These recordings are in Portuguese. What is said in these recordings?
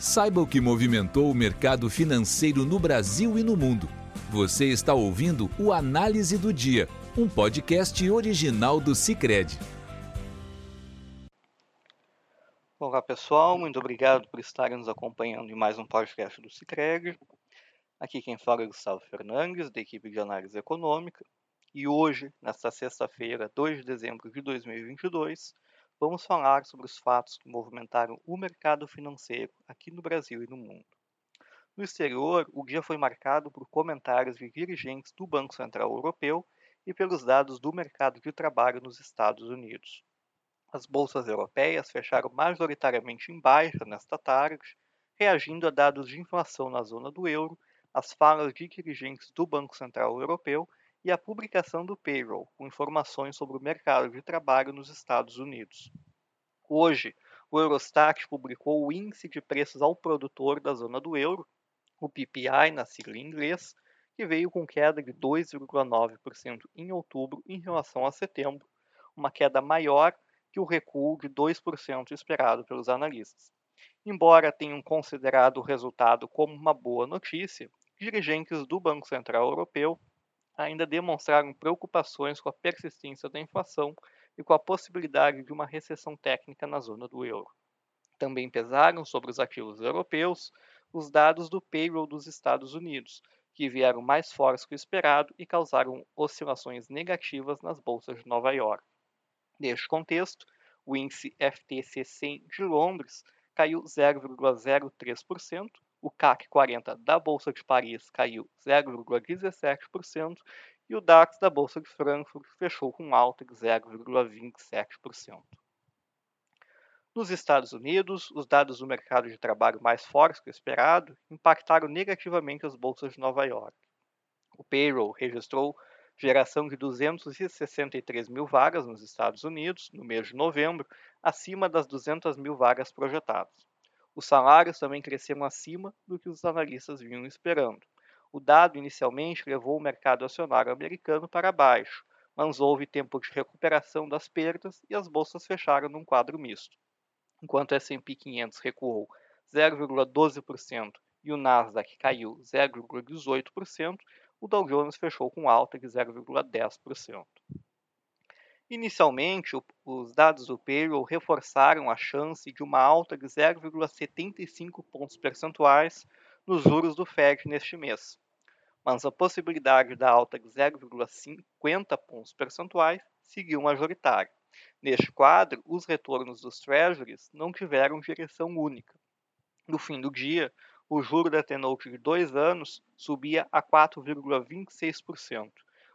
Saiba o que movimentou o mercado financeiro no Brasil e no mundo. Você está ouvindo o Análise do Dia, um podcast original do Cicred. Olá pessoal, muito obrigado por estarem nos acompanhando em mais um podcast do Cicred. Aqui quem fala é Gustavo Fernandes, da equipe de análise econômica. E hoje, nesta sexta-feira, 2 de dezembro de 2022, vamos falar sobre os fatos que movimentaram o mercado financeiro aqui no Brasil e no mundo. No exterior, o dia foi marcado por comentários de dirigentes do Banco Central Europeu e pelos dados do mercado de trabalho nos Estados Unidos. As bolsas europeias fecharam majoritariamente em baixa nesta tarde, reagindo a dados de inflação na zona do euro, as falas de dirigentes do Banco Central Europeu e a publicação do payroll, com informações sobre o mercado de trabalho nos Estados Unidos. Hoje, o Eurostat publicou o índice de preços ao produtor da zona do euro, o PPI na sigla em inglês, que veio com queda de 2,9% em outubro em relação a setembro, uma queda maior que o recuo de 2% esperado pelos analistas. Embora tenham considerado o resultado como uma boa notícia, dirigentes do Banco Central Europeu ainda demonstraram preocupações com a persistência da inflação e com a possibilidade de uma recessão técnica na zona do euro. Também pesaram sobre os ativos europeus os dados do payroll dos Estados Unidos, que vieram mais fortes que o esperado e causaram oscilações negativas nas bolsas de Nova York. Neste contexto, o índice FTSE de Londres caiu 0,03%, o CAC 40 da Bolsa de Paris caiu 0,17% e o DAX da Bolsa de Frankfurt fechou com alta de 0,27%. Nos Estados Unidos, os dados do mercado de trabalho mais fortes que o esperado impactaram negativamente as bolsas de Nova York. O payroll registrou geração de 263 mil vagas nos Estados Unidos no mês de novembro, acima das 200 mil vagas projetadas. Os salários também cresceram acima do que os analistas vinham esperando. O dado inicialmente levou o mercado acionário americano para baixo, mas houve tempo de recuperação das perdas e as bolsas fecharam num quadro misto. Enquanto o S&P 500 recuou 0,12% e o Nasdaq caiu 0,18%, o Dow Jones fechou com alta de 0,10%. Inicialmente, os dados do payroll reforçaram a chance de uma alta de 0,75 pontos percentuais nos juros do Fed neste mês, mas a possibilidade da alta de 0,50 pontos percentuais seguiu majoritária. Neste quadro, os retornos dos Treasuries não tiveram direção única. No fim do dia, o juro da T-Note de dois anos subia a 4,26%,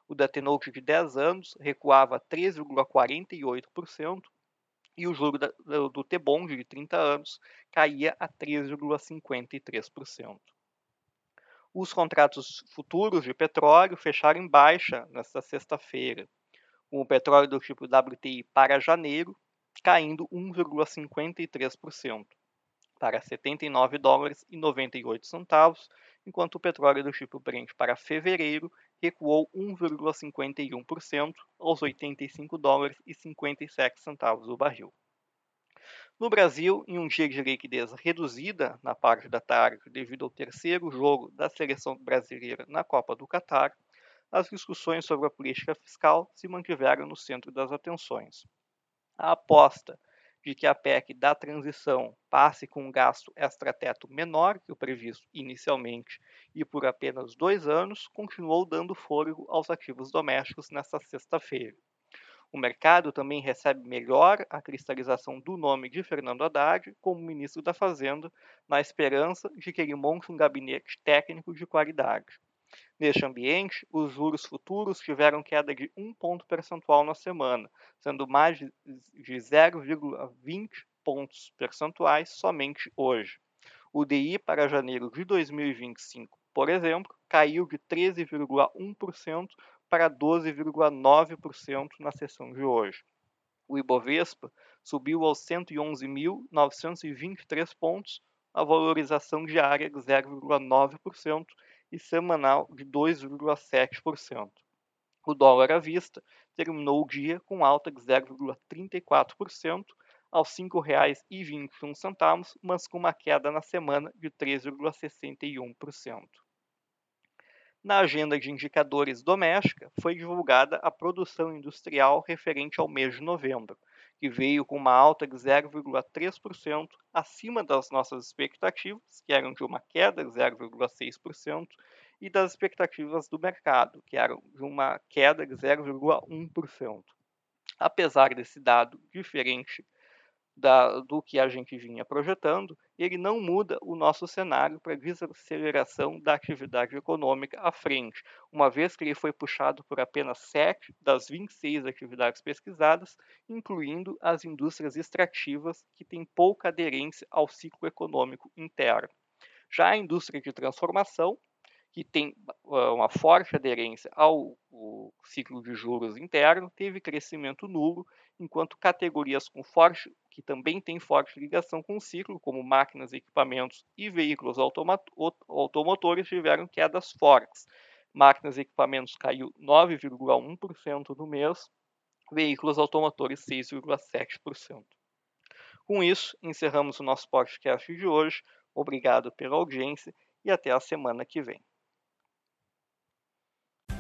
o da de 10 anos recuava 3,48% e o juro da, do T-Bond de 30 anos caía a 3,53%. Os contratos futuros de petróleo fecharam em baixa nesta sexta-feira, com o petróleo do tipo WTI para janeiro caindo 1,53% para 79 dólares e 98 centavos, enquanto o petróleo do tipo Brent para fevereiro recuou 1,51% aos 85 dólares e 57 centavos o barril. No Brasil, em um dia de liquidez reduzida na parte da tarde devido ao terceiro jogo da seleção brasileira na Copa do Catar, as discussões sobre a política fiscal se mantiveram no centro das atenções. A aposta de que a PEC da transição passe com um gasto extrateto menor que o previsto inicialmente e por apenas dois anos, continuou dando fôlego aos ativos domésticos nesta sexta-feira. O mercado também recebe melhor a cristalização do nome de Fernando Haddad como ministro da Fazenda, na esperança de que ele monte um gabinete técnico de qualidade. Neste ambiente, os juros futuros tiveram queda de um ponto percentual na semana, sendo mais de 0,20 pontos percentuais somente hoje. O DI para janeiro de 2025, por exemplo, caiu de 13,1% para 12,9% na sessão de hoje. O Ibovespa subiu aos 111.923 pontos, a valorização diária de 0,9% e semanal de 2,7%. O dólar à vista terminou o dia com alta de 0,34% aos R$ 5,21, mas com uma queda na semana de 3,61%. Na agenda de indicadores doméstica, foi divulgada a produção industrial referente ao mês de novembro, que veio com uma alta de 0,3% acima das nossas expectativas, que eram de uma queda de 0,6%, e das expectativas do mercado, que eram de uma queda de 0,1%. Apesar desse dado diferente da, do que a gente vinha projetando, ele não muda o nosso cenário para desaceleração da atividade econômica à frente, uma vez que ele foi puxado por apenas 7 das 26 atividades pesquisadas, incluindo as indústrias extrativas, que têm pouca aderência ao ciclo econômico interno. Já a indústria de transformação, que tem uma forte aderência ao ciclo de juros interno, teve crescimento nulo, enquanto categorias com forte, que também têm forte ligação com o ciclo, como máquinas, equipamentos e veículos automotores, tiveram quedas fortes. Máquinas e equipamentos caiu 9,1% no mês, veículos automotores 6,7%. Com isso, encerramos o nosso podcast de hoje. Obrigado pela audiência e até a semana que vem.